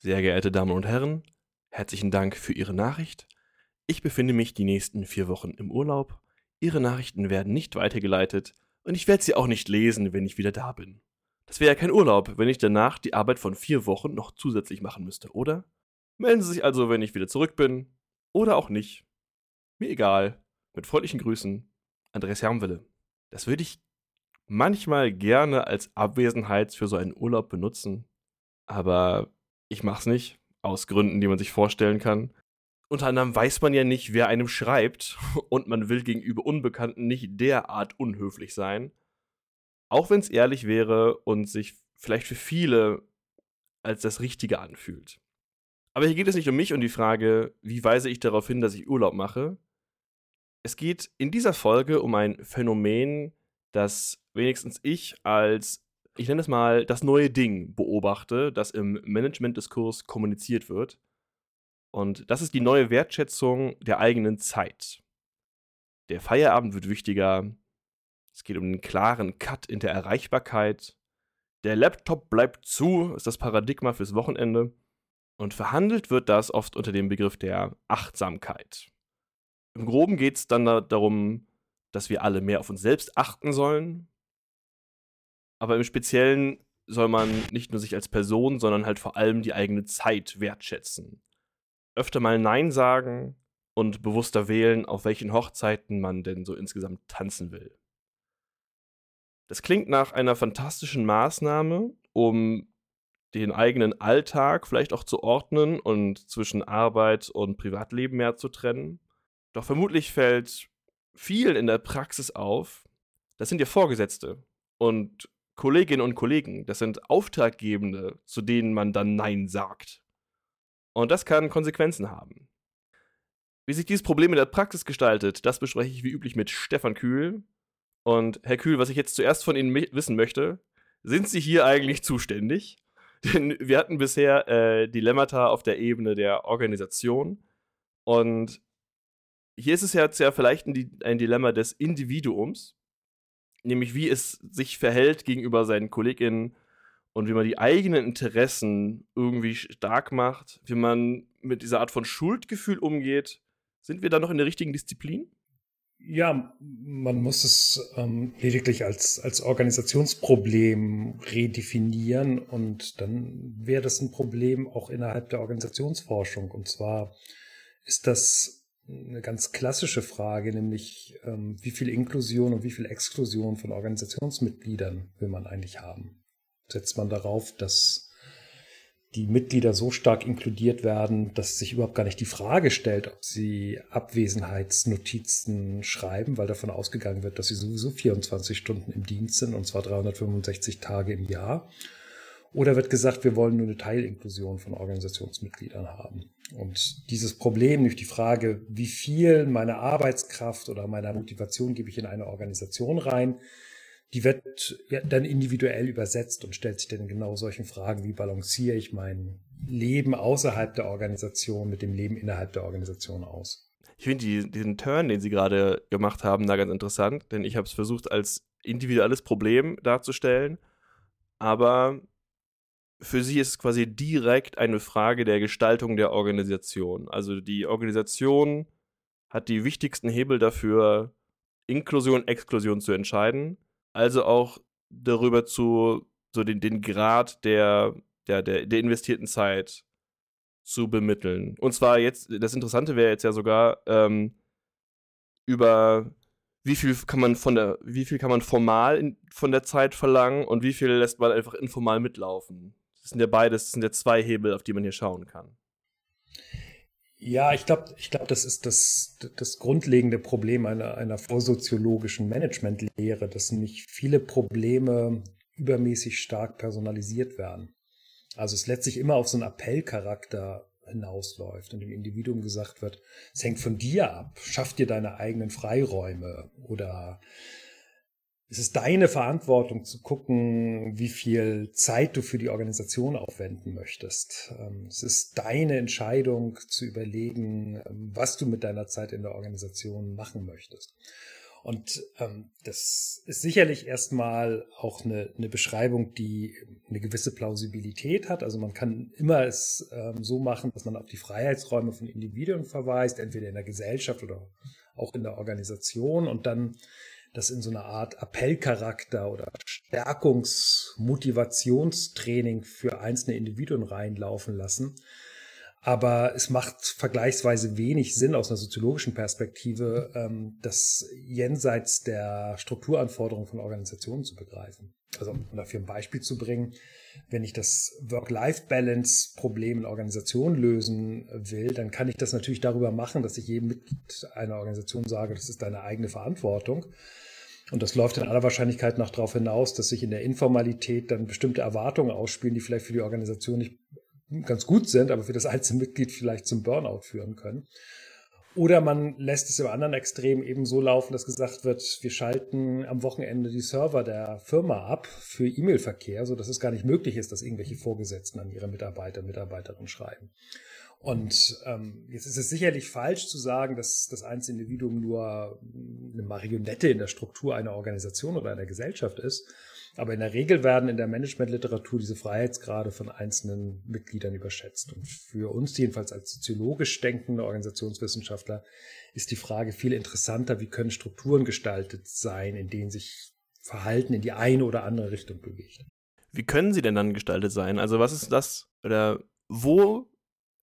Sehr geehrte Damen und Herren, herzlichen Dank für Ihre Nachricht. Ich befinde mich die nächsten vier Wochen im Urlaub. Ihre Nachrichten werden nicht weitergeleitet und ich werde sie auch nicht lesen, wenn ich wieder da bin. Das wäre ja kein Urlaub, wenn ich danach die Arbeit von vier Wochen noch zusätzlich machen müsste, oder? Melden Sie sich also, wenn ich wieder zurück bin. Oder auch nicht. Mir egal. Mit freundlichen Grüßen, Andreas Hermwille. Das würde ich manchmal gerne als Abwesenheit für so einen Urlaub benutzen. Aber ich mach's nicht, aus Gründen, die man sich vorstellen kann. Unter anderem weiß man ja nicht, wer einem schreibt, und man will gegenüber Unbekannten nicht derart unhöflich sein. Auch wenn es ehrlich wäre und sich vielleicht für viele als das Richtige anfühlt. Aber hier geht es nicht um mich und die Frage, wie weise ich darauf hin, dass ich Urlaub mache. Es geht in dieser Folge um ein Phänomen, das wenigstens ich als ich nenne es mal, das neue Ding beobachte, das im Management-Diskurs kommuniziert wird. Und das ist die neue Wertschätzung der eigenen Zeit. Der Feierabend wird wichtiger. Es geht um einen klaren Cut in der Erreichbarkeit. Der Laptop bleibt zu, ist das Paradigma fürs Wochenende. Und verhandelt wird das oft unter dem Begriff der Achtsamkeit. Im Groben geht es dann darum, dass wir alle mehr auf uns selbst achten sollen, aber im Speziellen soll man nicht nur sich als Person, sondern halt vor allem die eigene Zeit wertschätzen. Öfter mal Nein sagen und bewusster wählen, auf welchen Hochzeiten man denn so insgesamt tanzen will. Das klingt nach einer fantastischen Maßnahme, um den eigenen Alltag vielleicht auch zu ordnen und zwischen Arbeit und Privatleben mehr zu trennen. Doch vermutlich fällt vielen in der Praxis auf, das sind ja Vorgesetzte. Und Kolleginnen und Kollegen, das sind Auftraggebende, zu denen man dann Nein sagt. Und das kann Konsequenzen haben. Wie sich dieses Problem in der Praxis gestaltet, das bespreche ich wie üblich mit Stefan Kühl. Und Herr Kühl, was ich jetzt zuerst von Ihnen wissen möchte, sind Sie hier eigentlich zuständig? Denn wir hatten bisher äh, Dilemmata auf der Ebene der Organisation. Und hier ist es jetzt ja vielleicht ein, ein Dilemma des Individuums nämlich wie es sich verhält gegenüber seinen KollegInnen und wie man die eigenen Interessen irgendwie stark macht, wie man mit dieser Art von Schuldgefühl umgeht. Sind wir da noch in der richtigen Disziplin? Ja, man muss es ähm, lediglich als, als Organisationsproblem redefinieren und dann wäre das ein Problem auch innerhalb der Organisationsforschung. Und zwar ist das eine ganz klassische Frage, nämlich ähm, wie viel Inklusion und wie viel Exklusion von Organisationsmitgliedern will man eigentlich haben? Setzt man darauf, dass die Mitglieder so stark inkludiert werden, dass sich überhaupt gar nicht die Frage stellt, ob sie Abwesenheitsnotizen schreiben, weil davon ausgegangen wird, dass sie sowieso 24 Stunden im Dienst sind und zwar 365 Tage im Jahr. Oder wird gesagt, wir wollen nur eine Teilinklusion von Organisationsmitgliedern haben. Und dieses Problem, nämlich die Frage, wie viel meiner Arbeitskraft oder meiner Motivation gebe ich in eine Organisation rein, die wird ja dann individuell übersetzt und stellt sich dann genau solchen Fragen, wie balanciere ich mein Leben außerhalb der Organisation mit dem Leben innerhalb der Organisation aus. Ich finde die, diesen Turn, den Sie gerade gemacht haben, da ganz interessant, denn ich habe es versucht als individuelles Problem darzustellen, aber für sie ist es quasi direkt eine Frage der Gestaltung der Organisation. Also die Organisation hat die wichtigsten Hebel dafür, Inklusion, Exklusion zu entscheiden. Also auch darüber zu, so den, den Grad der, der, der, der investierten Zeit zu bemitteln. Und zwar jetzt, das Interessante wäre jetzt ja sogar, ähm, über wie viel kann man von der, wie viel kann man formal in, von der Zeit verlangen und wie viel lässt man einfach informal mitlaufen. Das sind ja beides, das sind ja zwei Hebel, auf die man hier schauen kann. Ja, ich glaube, ich glaube, das ist das, das grundlegende Problem einer, einer vorsoziologischen Managementlehre, dass nicht viele Probleme übermäßig stark personalisiert werden. Also es letztlich immer auf so einen Appellcharakter hinausläuft und dem Individuum gesagt wird, es hängt von dir ab, schaff dir deine eigenen Freiräume oder es ist deine Verantwortung zu gucken, wie viel Zeit du für die Organisation aufwenden möchtest. Ähm, es ist deine Entscheidung zu überlegen, ähm, was du mit deiner Zeit in der Organisation machen möchtest. Und ähm, das ist sicherlich erstmal auch eine, eine Beschreibung, die eine gewisse Plausibilität hat. Also man kann immer es so machen, dass man auf die Freiheitsräume von Individuen verweist, entweder in der Gesellschaft oder auch in der Organisation und dann das in so eine Art Appellcharakter oder Stärkungsmotivationstraining für einzelne Individuen reinlaufen lassen. Aber es macht vergleichsweise wenig Sinn aus einer soziologischen Perspektive, ähm, das jenseits der Strukturanforderungen von Organisationen zu begreifen. Also um dafür ein Beispiel zu bringen, wenn ich das Work-Life-Balance-Problem in Organisationen lösen will, dann kann ich das natürlich darüber machen, dass ich jedem Mitglied einer Organisation sage, das ist deine eigene Verantwortung. Und das läuft in aller Wahrscheinlichkeit noch darauf hinaus, dass sich in der Informalität dann bestimmte Erwartungen ausspielen, die vielleicht für die Organisation nicht ganz gut sind, aber für das einzelne Mitglied vielleicht zum Burnout führen können. Oder man lässt es im anderen Extrem eben so laufen, dass gesagt wird, wir schalten am Wochenende die Server der Firma ab für E-Mail-Verkehr, so dass es gar nicht möglich ist, dass irgendwelche Vorgesetzten an ihre Mitarbeiter, Mitarbeiterinnen schreiben. Und ähm, jetzt ist es sicherlich falsch zu sagen, dass das einzelne Individuum nur eine Marionette in der Struktur einer Organisation oder einer Gesellschaft ist. Aber in der Regel werden in der Managementliteratur diese Freiheitsgrade von einzelnen Mitgliedern überschätzt. Und für uns jedenfalls als soziologisch denkende Organisationswissenschaftler ist die Frage viel interessanter, wie können Strukturen gestaltet sein, in denen sich Verhalten in die eine oder andere Richtung bewegt. Wie können sie denn dann gestaltet sein? Also was ist das oder wo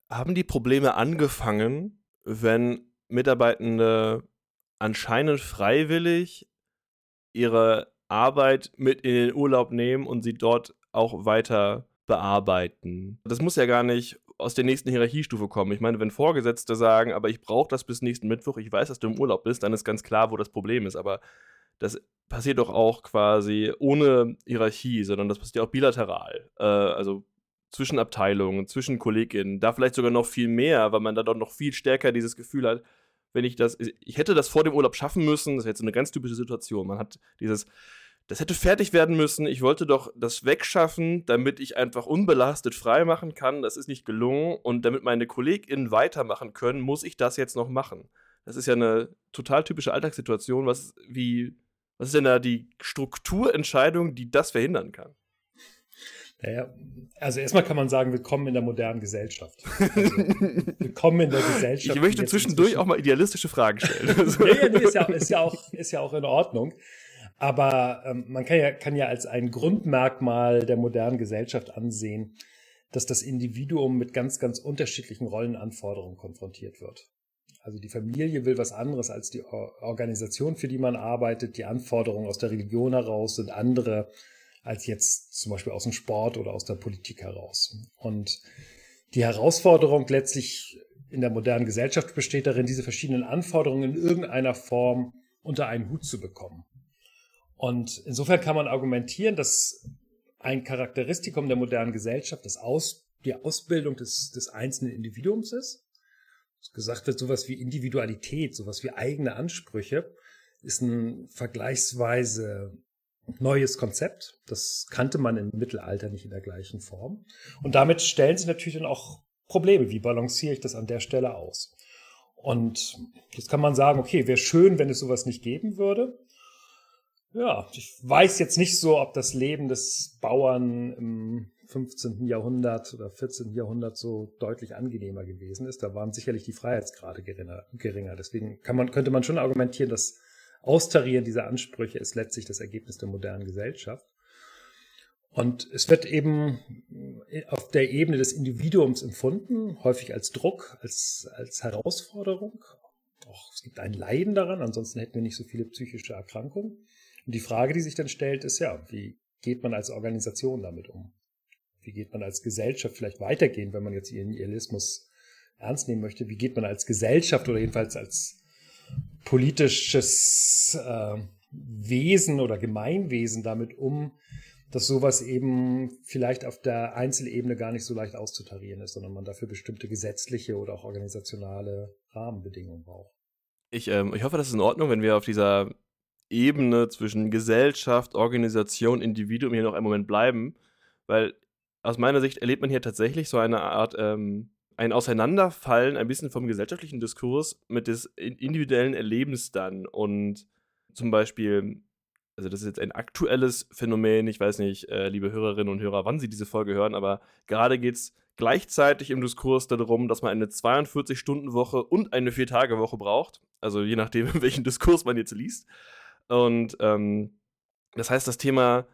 haben die Probleme angefangen, wenn Mitarbeitende anscheinend freiwillig ihre Arbeit mit in den Urlaub nehmen und sie dort auch weiter bearbeiten. Das muss ja gar nicht aus der nächsten Hierarchiestufe kommen. Ich meine, wenn Vorgesetzte sagen, aber ich brauche das bis nächsten Mittwoch, ich weiß, dass du im Urlaub bist, dann ist ganz klar, wo das Problem ist. Aber das passiert doch auch quasi ohne Hierarchie, sondern das passiert auch bilateral. Äh, also zwischen Abteilungen, zwischen KollegInnen, da vielleicht sogar noch viel mehr, weil man da doch noch viel stärker dieses Gefühl hat, wenn ich das, ich hätte das vor dem Urlaub schaffen müssen, das ist jetzt eine ganz typische Situation. Man hat dieses, das hätte fertig werden müssen, ich wollte doch das wegschaffen, damit ich einfach unbelastet frei machen kann, das ist nicht gelungen und damit meine KollegInnen weitermachen können, muss ich das jetzt noch machen. Das ist ja eine total typische Alltagssituation, was, wie, was ist denn da die Strukturentscheidung, die das verhindern kann? Naja, also erstmal kann man sagen, willkommen in der modernen Gesellschaft. Also, willkommen in der Gesellschaft. Ich möchte zwischendurch auch mal idealistische Fragen stellen. nee, nee, ist ja, ist, ja auch, ist ja auch in Ordnung. Aber ähm, man kann ja, kann ja als ein Grundmerkmal der modernen Gesellschaft ansehen, dass das Individuum mit ganz, ganz unterschiedlichen Rollenanforderungen konfrontiert wird. Also die Familie will was anderes als die Organisation, für die man arbeitet. Die Anforderungen aus der Religion heraus sind andere als jetzt zum Beispiel aus dem Sport oder aus der Politik heraus. Und die Herausforderung letztlich in der modernen Gesellschaft besteht darin, diese verschiedenen Anforderungen in irgendeiner Form unter einen Hut zu bekommen. Und insofern kann man argumentieren, dass ein Charakteristikum der modernen Gesellschaft das Aus, die Ausbildung des, des einzelnen Individuums ist. Dass gesagt wird, sowas wie Individualität, sowas wie eigene Ansprüche ist ein vergleichsweise neues Konzept. Das kannte man im Mittelalter nicht in der gleichen Form. Und damit stellen sich natürlich dann auch Probleme. Wie balanciere ich das an der Stelle aus? Und jetzt kann man sagen, okay, wäre schön, wenn es sowas nicht geben würde. Ja, ich weiß jetzt nicht so, ob das Leben des Bauern im 15. Jahrhundert oder 14. Jahrhundert so deutlich angenehmer gewesen ist. Da waren sicherlich die Freiheitsgrade geringer. Deswegen kann man, könnte man schon argumentieren, dass Austarieren dieser Ansprüche ist letztlich das Ergebnis der modernen Gesellschaft. Und es wird eben auf der Ebene des Individuums empfunden, häufig als Druck, als, als Herausforderung. Auch es gibt ein Leiden daran, ansonsten hätten wir nicht so viele psychische Erkrankungen. Und die Frage, die sich dann stellt, ist ja, wie geht man als Organisation damit um? Wie geht man als Gesellschaft vielleicht weitergehen, wenn man jetzt ihren Nihilismus ernst nehmen möchte? Wie geht man als Gesellschaft oder jedenfalls als politisches äh, Wesen oder Gemeinwesen damit um, dass sowas eben vielleicht auf der Einzelebene gar nicht so leicht auszutarieren ist, sondern man dafür bestimmte gesetzliche oder auch organisationale Rahmenbedingungen braucht. Ich, ähm, ich hoffe, das ist in Ordnung, wenn wir auf dieser Ebene zwischen Gesellschaft, Organisation, Individuum hier noch einen Moment bleiben, weil aus meiner Sicht erlebt man hier tatsächlich so eine Art ähm, ein Auseinanderfallen ein bisschen vom gesellschaftlichen Diskurs mit des individuellen Erlebens dann. Und zum Beispiel, also das ist jetzt ein aktuelles Phänomen, ich weiß nicht, äh, liebe Hörerinnen und Hörer, wann Sie diese Folge hören, aber gerade geht es gleichzeitig im Diskurs darum, dass man eine 42-Stunden-Woche und eine 4-Tage-Woche braucht. Also je nachdem, welchen Diskurs man jetzt liest. Und ähm, das heißt, das Thema,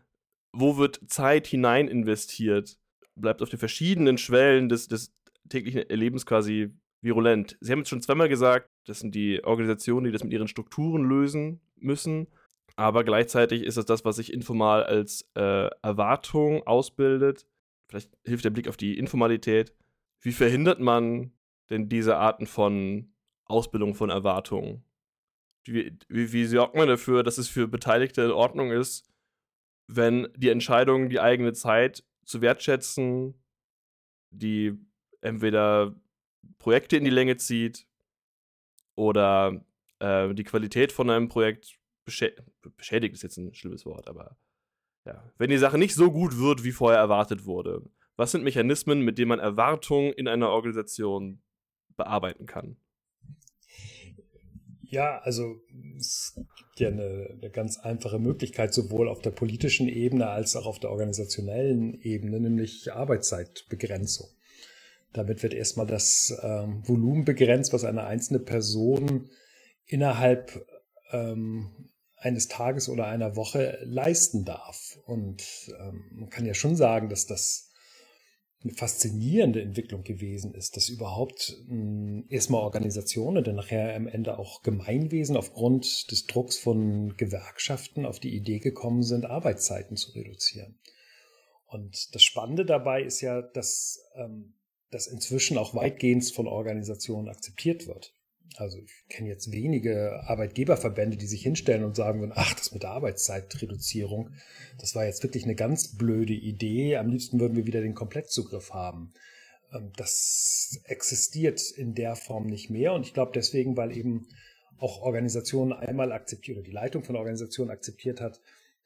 wo wird Zeit hinein investiert, bleibt auf den verschiedenen Schwellen des, des täglichen Erlebens quasi virulent. Sie haben jetzt schon zweimal gesagt, das sind die Organisationen, die das mit ihren Strukturen lösen müssen. Aber gleichzeitig ist das das, was sich informal als äh, Erwartung ausbildet. Vielleicht hilft der Blick auf die Informalität. Wie verhindert man denn diese Arten von Ausbildung von Erwartungen? Wie, wie, wie sorgt man dafür, dass es für Beteiligte in Ordnung ist, wenn die Entscheidung, die eigene Zeit zu wertschätzen, die entweder Projekte in die Länge zieht oder äh, die Qualität von einem Projekt beschä beschädigt, ist jetzt ein schlimmes Wort, aber ja, wenn die Sache nicht so gut wird, wie vorher erwartet wurde, was sind Mechanismen, mit denen man Erwartungen in einer Organisation bearbeiten kann? Ja, also es gibt ja eine, eine, ganz einfache Möglichkeit, sowohl auf der politischen Ebene als auch auf der organisationellen Ebene, nämlich Arbeitszeitbegrenzung. Damit wird erstmal das ähm, Volumen begrenzt, was eine einzelne Person innerhalb ähm, eines Tages oder einer Woche leisten darf. Und ähm, man kann ja schon sagen, dass das eine faszinierende Entwicklung gewesen ist, dass überhaupt mh, hm, erstmal Organisationen dann nachher am Ende auch Gemeinwesen aufgrund des Drucks von Gewerkschaften auf die Idee gekommen sind, Arbeitszeiten zu reduzieren. Und das Spannende dabei ist ja, dass ähm, das inzwischen auch weitgehend von Organisationen akzeptiert wird. Also ich kenne jetzt wenige Arbeitgeberverbände, die sich hinstellen und sagen würden, ach, das mit der Arbeitszeitreduzierung, das war jetzt wirklich eine ganz blöde Idee. Am liebsten würden wir wieder den Komplettzugriff haben. Ähm, das existiert in der Form nicht mehr. Und ich glaube deswegen, weil eben auch Organisationen einmal akzeptiert oder die Leitung von Organisationen akzeptiert hat,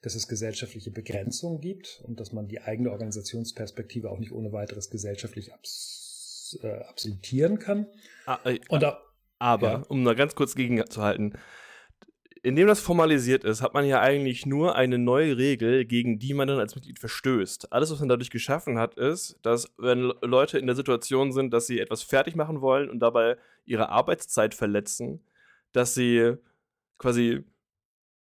dass es gesellschaftliche Begrenzungen gibt und dass man die eigene Organisationsperspektive auch nicht ohne weiteres gesellschaftlich abs äh, absolutieren kann. Ah, äh, da, aber, ja. um mal ganz kurz gegenzuhalten, indem das formalisiert ist, hat man ja eigentlich nur eine neue Regel, gegen die man dann als Mitglied verstößt. Alles, was man dadurch geschaffen hat, ist, dass wenn Leute in der Situation sind, dass sie etwas fertig machen wollen und dabei ihre Arbeitszeit verletzen, dass sie quasi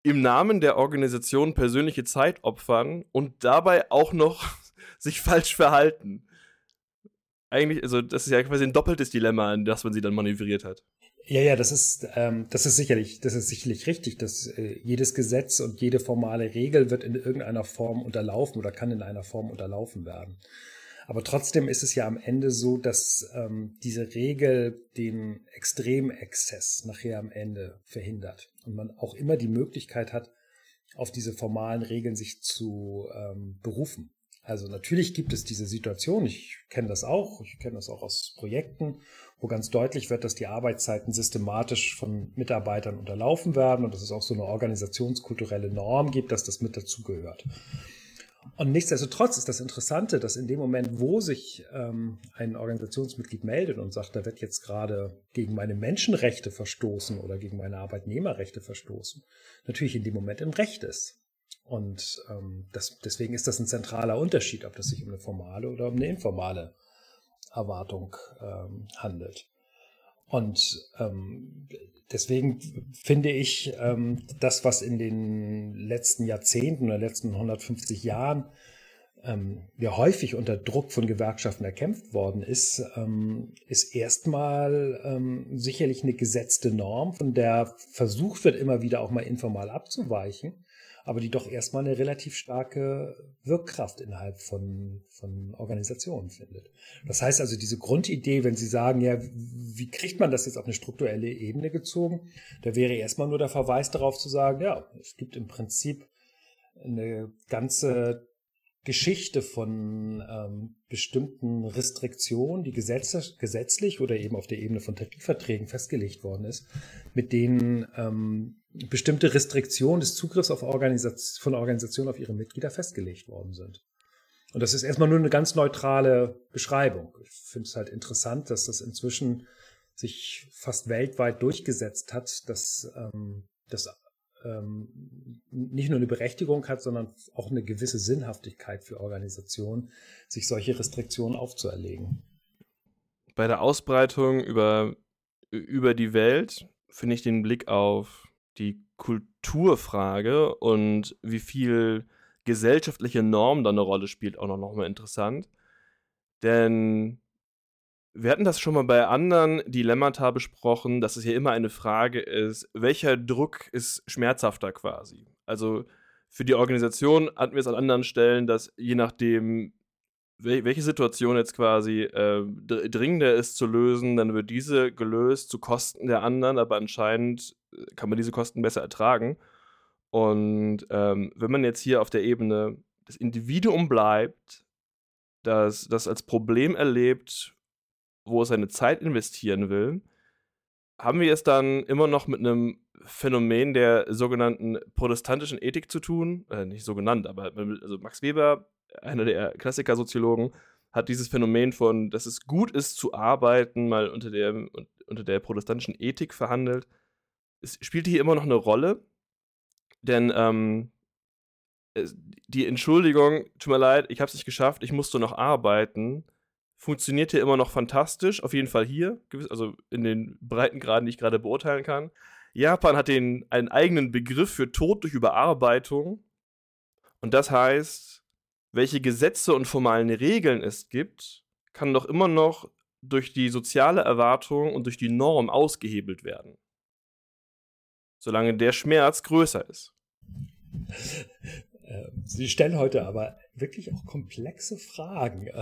im Namen der Organisation persönliche Zeit opfern und dabei auch noch sich falsch verhalten. Eigentlich, also das ist ja quasi ein doppeltes Dilemma, in das man sie dann manövriert hat. Ja, ja, das ist, ähm, das ist sicherlich, das ist sicherlich richtig, dass äh, jedes Gesetz und jede formale Regel wird in irgendeiner Form unterlaufen oder kann in einer Form unterlaufen werden. Aber trotzdem ist es ja am Ende so, dass ähm, diese Regel den Extremexzess nachher am Ende verhindert und man auch immer die Möglichkeit hat, auf diese formalen Regeln sich zu ähm, berufen. Also natürlich gibt es diese Situation, ich kenne das auch, ich kenne das auch aus Projekten, wo ganz deutlich wird, dass die Arbeitszeiten systematisch von Mitarbeitern unterlaufen werden und dass es auch so eine organisationskulturelle Norm gibt, dass das mit dazugehört. Und nichtsdestotrotz ist das Interessante, dass in dem Moment, wo sich ähm, ein Organisationsmitglied meldet und sagt, da wird jetzt gerade gegen meine Menschenrechte verstoßen oder gegen meine Arbeitnehmerrechte verstoßen, natürlich in dem Moment im Recht ist. Und ähm, das, deswegen ist das ein zentraler Unterschied, ob das sich um eine formale oder um eine informale Erwartung ähm, handelt. Und ähm, deswegen finde ich, ähm, das, was in den letzten Jahrzehnten oder letzten 150 Jahren ähm, ja häufig unter Druck von Gewerkschaften erkämpft worden ist, ähm, ist erstmal ähm, sicherlich eine gesetzte Norm, von der versucht wird, immer wieder auch mal informal abzuweichen aber die doch erstmal eine relativ starke Wirkkraft innerhalb von, von Organisationen findet. Das heißt also, diese Grundidee, wenn Sie sagen, ja, wie kriegt man das jetzt auf eine strukturelle Ebene gezogen, da wäre erstmal nur der Verweis darauf zu sagen, ja, es gibt im Prinzip eine ganze Geschichte von ähm, bestimmten Restriktionen, die gesetz gesetzlich oder eben auf der Ebene von Tarifverträgen festgelegt worden ist, mit denen ähm, bestimmte Restriktionen des Zugriffs auf Organisation, von Organisationen auf ihre Mitglieder festgelegt worden sind. Und das ist erstmal nur eine ganz neutrale Beschreibung. Ich finde es halt interessant, dass das inzwischen sich fast weltweit durchgesetzt hat, dass, ähm, dass ähm, nicht nur eine Berechtigung hat, sondern auch eine gewisse Sinnhaftigkeit für Organisationen, sich solche Restriktionen aufzuerlegen. Bei der Ausbreitung über, über die Welt finde ich den Blick auf die Kulturfrage und wie viel gesellschaftliche Norm da eine Rolle spielt, auch noch, noch mal interessant. Denn wir hatten das schon mal bei anderen Dilemmata besprochen, dass es ja immer eine Frage ist, welcher Druck ist schmerzhafter quasi? Also für die Organisation hatten wir es an anderen Stellen, dass je nachdem, welche Situation jetzt quasi äh, dringender ist zu lösen, dann wird diese gelöst zu Kosten der anderen, aber anscheinend äh, kann man diese Kosten besser ertragen. Und ähm, wenn man jetzt hier auf der Ebene des Individuum bleibt, das das als Problem erlebt, wo es seine Zeit investieren will, haben wir es dann immer noch mit einem Phänomen der sogenannten protestantischen Ethik zu tun. Äh, nicht so genannt, aber also Max Weber, einer der Klassiker-Soziologen, hat dieses Phänomen von, dass es gut ist zu arbeiten, mal unter der, unter der protestantischen Ethik verhandelt. Es spielt hier immer noch eine Rolle, denn ähm, die Entschuldigung, tut mir leid, ich habe es nicht geschafft, ich musste noch arbeiten, funktioniert hier immer noch fantastisch, auf jeden Fall hier, also in den Breitengraden, die ich gerade beurteilen kann. Japan hat den, einen eigenen Begriff für Tod durch Überarbeitung. Und das heißt, welche Gesetze und formalen Regeln es gibt, kann doch immer noch durch die soziale Erwartung und durch die Norm ausgehebelt werden. Solange der Schmerz größer ist. Ähm, Sie stellen heute aber wirklich auch komplexe Fragen.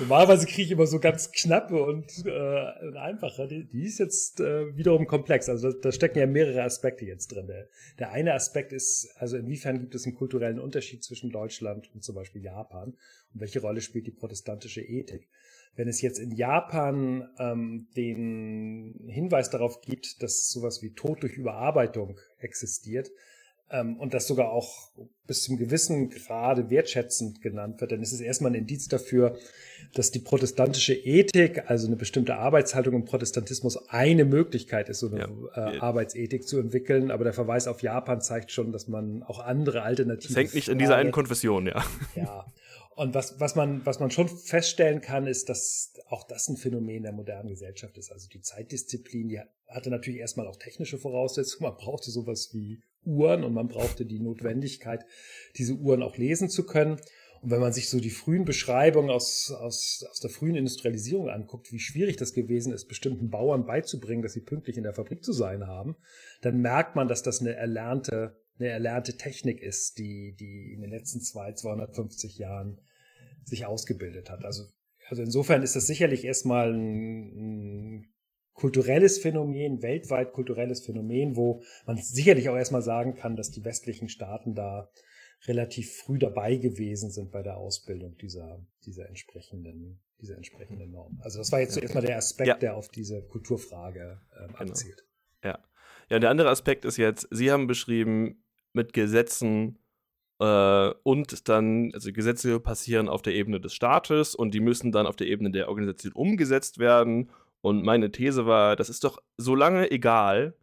Normalerweise kriege ich immer so ganz knappe und, äh, einfache. Die, die ist jetzt äh, wiederum komplex. Also da, da, stecken ja mehrere Aspekte jetzt drin. Der, der eine Aspekt ist, also inwiefern gibt es einen kulturellen Unterschied zwischen Deutschland und zum Beispiel Japan? Und welche Rolle spielt die protestantische Ethik? Wenn es jetzt in Japan ähm, den Hinweis darauf gibt, dass sowas wie Tod durch Überarbeitung existiert, ähm, und das sogar auch bis zum gewissen Grade wertschätzend genannt wird, dann ist es erstmal ein Indiz dafür, dass die protestantische Ethik, also eine bestimmte Arbeitshaltung im Protestantismus, eine Möglichkeit ist, so eine ja. äh, Arbeitsethik zu entwickeln. Aber der Verweis auf Japan zeigt schon, dass man auch andere Alternativen. Es hängt nicht in dieser einen Konfession, ja. Ja. Und was, was, man, was man schon feststellen kann, ist, dass auch das ein Phänomen der modernen Gesellschaft ist. Also die Zeitdisziplin, die hatte natürlich erstmal auch technische Voraussetzungen. Man brauchte sowas wie Uhren und man brauchte die Notwendigkeit, diese Uhren auch lesen zu können. Und wenn man sich so die frühen Beschreibungen aus, aus, aus der frühen Industrialisierung anguckt, wie schwierig das gewesen ist, bestimmten Bauern beizubringen, dass sie pünktlich in der Fabrik zu sein haben, dann merkt man, dass das eine erlernte, eine erlernte Technik ist, die, die in den letzten zwei, 250 Jahren sich ausgebildet hat. Also, also insofern ist das sicherlich erstmal ein, ein kulturelles Phänomen, weltweit kulturelles Phänomen, wo man sicherlich auch erstmal sagen kann, dass die westlichen Staaten da relativ früh dabei gewesen sind bei der Ausbildung dieser, dieser entsprechenden, dieser entsprechenden Norm. Also das war jetzt zuerst mal der Aspekt, ja. der auf diese Kulturfrage ähm, genau. abzielt. Ja. Ja, der andere Aspekt ist jetzt, Sie haben beschrieben, mit Gesetzen äh, und dann, also Gesetze passieren auf der Ebene des Staates und die müssen dann auf der Ebene der Organisation umgesetzt werden und meine These war, das ist doch so lange egal,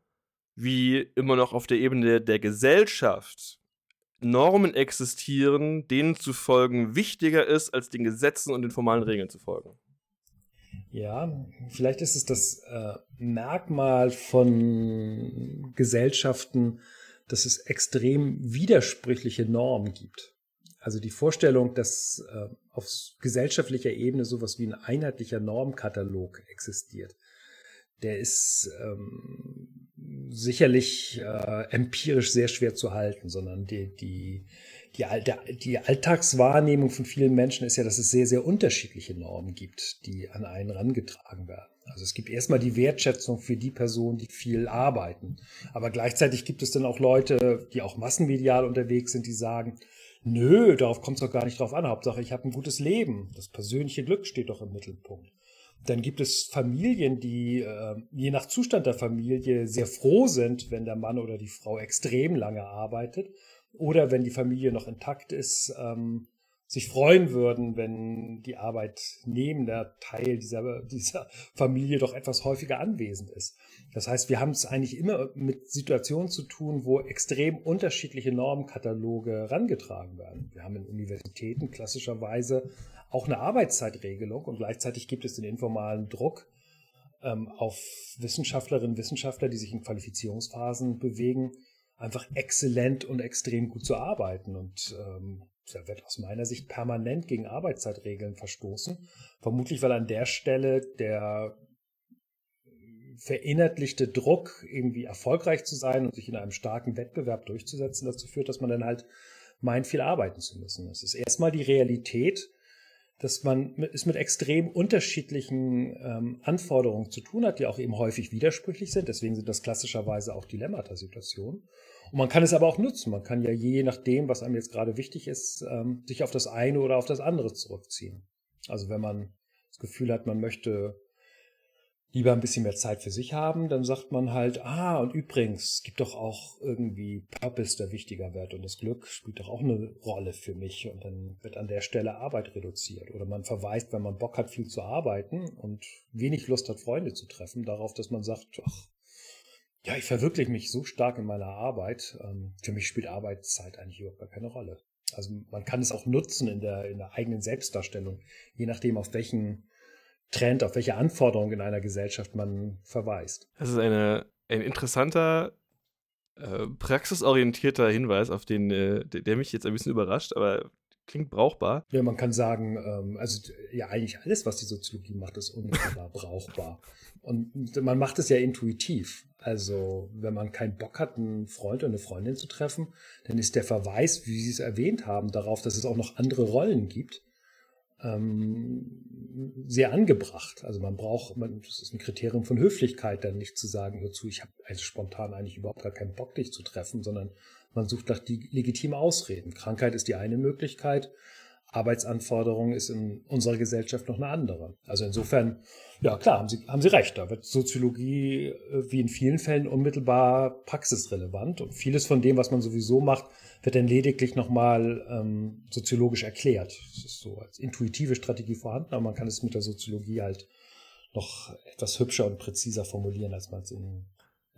wie immer noch auf der Ebene der Gesellschaft Normen existieren, denen zu folgen wichtiger ist, als den Gesetzen und den formalen Regeln zu folgen. Ja, vielleicht ist es das äh, Merkmal von Gesellschaften, dass es extrem widersprüchliche Normen gibt. Also die Vorstellung, dass äh, auf gesellschaftlicher Ebene sowas wie ein einheitlicher Normkatalog existiert, der ist ähm, sicherlich äh, empirisch sehr schwer zu halten, sondern die, die, die, die Alltagswahrnehmung von vielen Menschen ist ja, dass es sehr, sehr unterschiedliche Normen gibt, die an einen rangetragen werden. Also es gibt erstmal die Wertschätzung für die Personen, die viel arbeiten. Aber gleichzeitig gibt es dann auch Leute, die auch massenmedial unterwegs sind, die sagen, Nö, darauf kommt es doch gar nicht drauf an. Hauptsache, ich habe ein gutes Leben. Das persönliche Glück steht doch im Mittelpunkt. Dann gibt es Familien, die äh, je nach Zustand der Familie sehr froh sind, wenn der Mann oder die Frau extrem lange arbeitet. Oder wenn die Familie noch intakt ist, ähm, sich freuen würden, wenn die Arbeitnehmender Teil dieser, dieser Familie doch etwas häufiger anwesend ist. Das heißt, wir haben es eigentlich immer mit Situationen zu tun, wo extrem unterschiedliche Normkataloge herangetragen werden. Wir haben in Universitäten klassischerweise auch eine Arbeitszeitregelung und gleichzeitig gibt es den informalen Druck ähm, auf Wissenschaftlerinnen und Wissenschaftler, die sich in Qualifizierungsphasen bewegen, einfach exzellent und extrem gut zu arbeiten. Und ähm, da wird aus meiner Sicht permanent gegen Arbeitszeitregeln verstoßen. Vermutlich, weil an der Stelle der verinnerlichte Druck, irgendwie erfolgreich zu sein und sich in einem starken Wettbewerb durchzusetzen, dazu führt, dass man dann halt meint, viel arbeiten zu müssen. Es ist erstmal die Realität, dass man es mit extrem unterschiedlichen ähm, Anforderungen zu tun hat, die auch eben häufig widersprüchlich sind. Deswegen sind das klassischerweise auch Dilemmata-Situationen. Und man kann es aber auch nutzen. Man kann ja je nachdem, was einem jetzt gerade wichtig ist, ähm, sich auf das eine oder auf das andere zurückziehen. Also wenn man das Gefühl hat, man möchte lieber ein bisschen mehr Zeit für sich haben, dann sagt man halt, ah, und übrigens, es gibt doch auch irgendwie Purpose, der wichtiger wird und das Glück spielt doch auch eine Rolle für mich und dann wird an der Stelle Arbeit reduziert. Oder man verweist, wenn man Bock hat, viel zu arbeiten und wenig Lust hat, Freunde zu treffen, darauf, dass man sagt, ach, ja, ich verwirkliche mich so stark in meiner Arbeit. Ähm, für mich spielt Arbeitszeit eigentlich überhaupt gar keine Rolle. Also man kann es auch nutzen in der, in der eigenen Selbstdarstellung, je nachdem, auf welchen Trend, auf welche Anforderungen in einer Gesellschaft man verweist. Das ist eine, ein interessanter, äh, praxisorientierter Hinweis, auf den, äh, der, der mich jetzt ein bisschen überrascht, aber klingt brauchbar. Ja, man kann sagen, ähm, also ja, eigentlich alles, was die Soziologie macht, ist unmittelbar brauchbar. Und man macht es ja intuitiv. Also, wenn man keinen Bock hat, einen Freund oder eine Freundin zu treffen, dann ist der Verweis, wie Sie es erwähnt haben, darauf, dass es auch noch andere Rollen gibt, ähm, sehr angebracht. Also man braucht, man, das ist ein Kriterium von Höflichkeit, dann nicht zu sagen, hör zu, ich habe also spontan eigentlich überhaupt gar keinen Bock, dich zu treffen, sondern man sucht nach die legitime Ausreden. Krankheit ist die eine Möglichkeit, Arbeitsanforderung ist in unserer Gesellschaft noch eine andere. Also insofern, ja klar, haben Sie, haben Sie recht. Da wird Soziologie äh, wie in vielen Fällen unmittelbar praxisrelevant und vieles von dem, was man sowieso macht, wird dann lediglich nochmal ähm, soziologisch erklärt. Das ist so als intuitive Strategie vorhanden, aber man kann es mit der Soziologie halt noch etwas hübscher und präziser formulieren, als man es in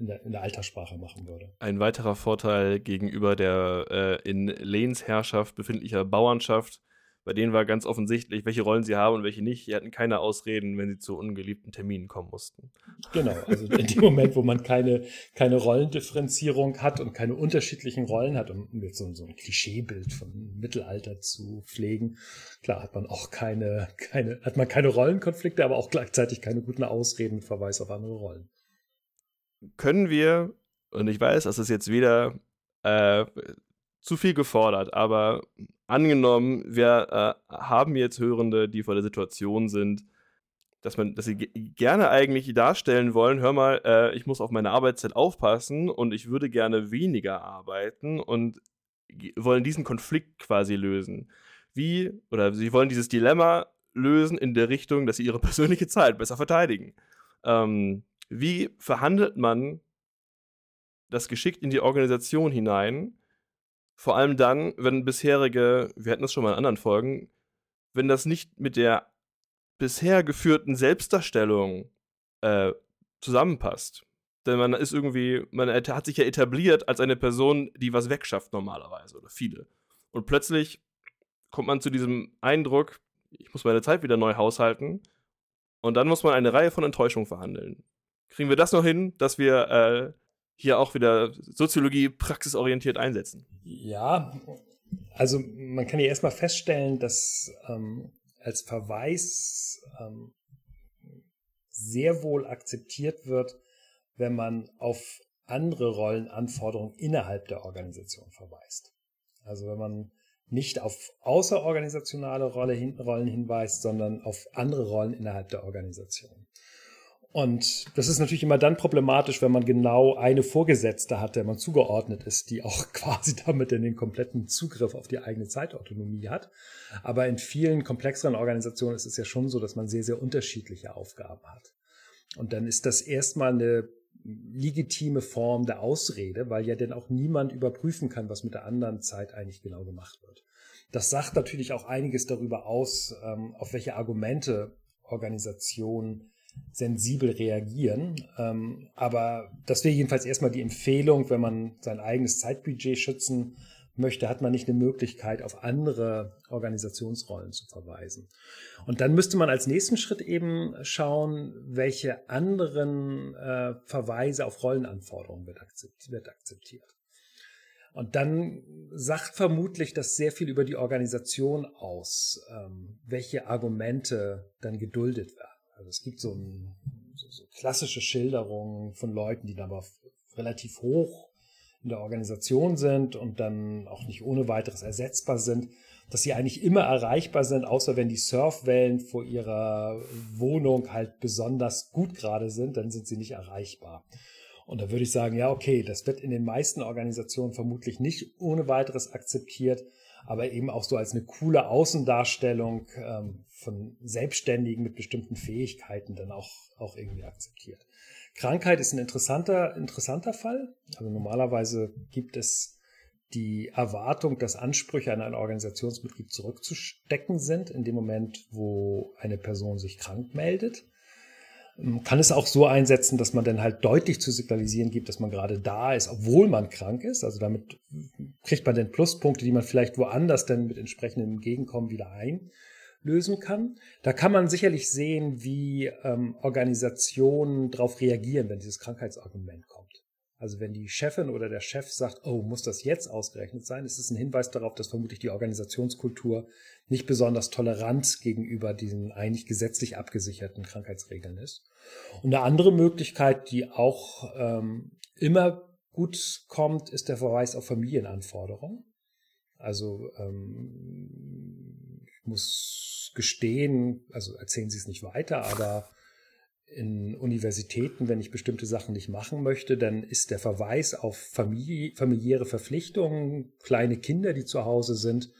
in der, in der Alterssprache machen würde. Ein weiterer Vorteil gegenüber der äh, in Lehnsherrschaft befindlicher Bauernschaft bei denen war ganz offensichtlich, welche Rollen sie haben und welche nicht. Die hatten keine Ausreden, wenn sie zu ungeliebten Terminen kommen mussten. Genau, also in dem Moment, wo man keine, keine Rollendifferenzierung hat und keine unterschiedlichen Rollen hat, um jetzt so, so ein Klischeebild von Mittelalter zu pflegen, klar hat man auch keine, keine, hat man keine Rollenkonflikte, aber auch gleichzeitig keine guten Ausreden mit Verweis auf andere Rollen. Können wir, und ich weiß, das ist jetzt wieder äh, zu viel gefordert, aber angenommen, wir äh, haben jetzt Hörende, die vor der Situation sind, dass man, dass sie gerne eigentlich darstellen wollen, hör mal, äh, ich muss auf meine Arbeitszeit aufpassen und ich würde gerne weniger arbeiten und wollen diesen Konflikt quasi lösen. Wie, oder sie wollen dieses Dilemma lösen in der Richtung, dass sie ihre persönliche Zeit besser verteidigen. Ähm, wie verhandelt man das geschickt in die Organisation hinein, vor allem dann, wenn bisherige, wir hatten das schon mal in anderen Folgen, wenn das nicht mit der bisher geführten Selbstdarstellung äh, zusammenpasst. Denn man ist irgendwie, man hat sich ja etabliert als eine Person, die was wegschafft normalerweise oder viele. Und plötzlich kommt man zu diesem Eindruck, ich muss meine Zeit wieder neu haushalten. Und dann muss man eine Reihe von Enttäuschungen verhandeln. Kriegen wir das noch hin, dass wir äh, hier auch wieder Soziologie praxisorientiert einsetzen. Ja, also man kann ja erstmal feststellen, dass ähm, als Verweis ähm, sehr wohl akzeptiert wird, wenn man auf andere Rollenanforderungen innerhalb der Organisation verweist. Also wenn man nicht auf außerorganisationale Rolle Rollen hinweist, sondern auf andere Rollen innerhalb der Organisation. Und das ist natürlich immer dann problematisch, wenn man genau eine Vorgesetzte hat, der man zugeordnet ist, die auch quasi damit den kompletten Zugriff auf die eigene Zeitautonomie hat. Aber in vielen komplexeren Organisationen ist es ja schon so, dass man sehr, sehr unterschiedliche Aufgaben hat. Und dann ist das erstmal eine legitime Form der Ausrede, weil ja dann auch niemand überprüfen kann, was mit der anderen Zeit eigentlich genau gemacht wird. Das sagt natürlich auch einiges darüber aus, ähm, auf welche Argumente Organisationen sensibel reagieren. Ähm, aber das wäre jedenfalls erstmal die Empfehlung, wenn man sein eigenes Zeitbudget schützen möchte, hat man nicht eine Möglichkeit, auf andere Organisationsrollen zu verweisen. Und dann müsste man als nächsten Schritt eben schauen, welche anderen äh, Verweise auf Rollenanforderungen wird, akzeptiert, wird akzeptiert. Und dann sagt vermutlich das sehr viel über die Organisation aus, ähm, welche Argumente dann geduldet werden. Also es gibt so, ein, so, so klassische Schilderungen von Leuten, die dann aber relativ hoch in der Organisation sind und dann auch nicht ohne weiteres ersetzbar sind, dass sie eigentlich immer erreichbar sind, außer wenn die Surfwellen vor ihrer Wohnung halt besonders gut gerade sind, dann sind sie nicht erreichbar. Und da würde ich sagen, ja, okay, das wird in den meisten Organisationen vermutlich nicht ohne weiteres akzeptiert, aber eben auch so als eine coole Außendarstellung ähm, von Selbstständigen mit bestimmten Fähigkeiten dann auch, auch irgendwie akzeptiert. Krankheit ist ein interessanter, interessanter Fall. Also normalerweise gibt es die Erwartung, dass Ansprüche an ein Organisationsmitglied zurückzustecken sind in dem Moment, wo eine Person sich krank meldet. Kann es auch so einsetzen, dass man dann halt deutlich zu signalisieren gibt, dass man gerade da ist, obwohl man krank ist. Also damit kriegt man dann Pluspunkte, die man vielleicht woanders dann mit entsprechendem Entgegenkommen wieder einlösen kann. Da kann man sicherlich sehen, wie ähm, Organisationen darauf reagieren, wenn dieses Krankheitsargument kommt. Also wenn die Chefin oder der Chef sagt, oh, muss das jetzt ausgerechnet sein, ist es ein Hinweis darauf, dass vermutlich die Organisationskultur nicht besonders tolerant gegenüber diesen eigentlich gesetzlich abgesicherten Krankheitsregeln ist. Und eine andere Möglichkeit, die auch ähm, immer gut kommt, ist der Verweis auf Familienanforderungen. Also ähm, ich muss gestehen, also erzählen Sie es nicht weiter, aber in Universitäten, wenn ich bestimmte Sachen nicht machen möchte, dann ist der Verweis auf Familie, familiäre Verpflichtungen, kleine Kinder, die zu Hause sind,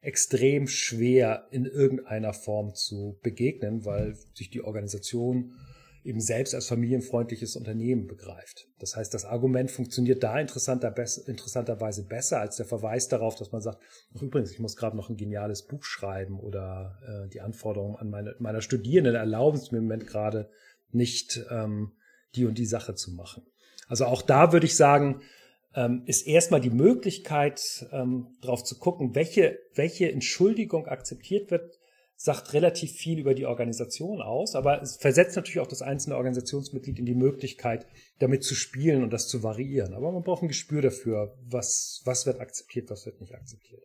extrem schwer in irgendeiner Form zu begegnen, weil sich die Organisation eben selbst als familienfreundliches Unternehmen begreift. Das heißt, das Argument funktioniert da interessanter, interessanterweise besser als der Verweis darauf, dass man sagt, übrigens, ich muss gerade noch ein geniales Buch schreiben oder äh, die Anforderungen an meine, meiner Studierenden erlauben es mir im Moment gerade nicht ähm, die und die Sache zu machen. Also auch da würde ich sagen, ähm, ist erstmal die Möglichkeit, ähm, darauf zu gucken, welche, welche Entschuldigung akzeptiert wird, sagt relativ viel über die Organisation aus, aber es versetzt natürlich auch das einzelne Organisationsmitglied in die Möglichkeit, damit zu spielen und das zu variieren. Aber man braucht ein Gespür dafür, was, was wird akzeptiert, was wird nicht akzeptiert.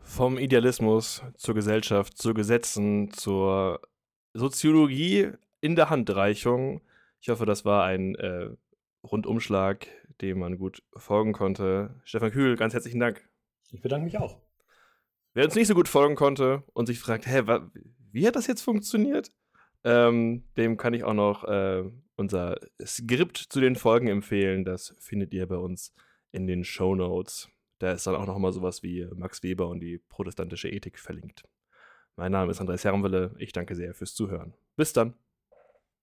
Vom Idealismus zur Gesellschaft, zu Gesetzen, zur Soziologie in der Handreichung. Ich hoffe, das war ein äh, Rundumschlag, dem man gut folgen konnte. Stefan Kühl, ganz herzlichen Dank. Ich bedanke mich auch. Wer uns nicht so gut folgen konnte und sich fragt, hä, wie hat das jetzt funktioniert? Ähm, dem kann ich auch noch äh, unser Skript zu den Folgen empfehlen. Das findet ihr bei uns in den Show Notes. Da ist dann auch noch mal sowas wie Max Weber und die protestantische Ethik verlinkt. Mein Name ist Andreas Herrenwille. Ich danke sehr fürs Zuhören. Bis dann.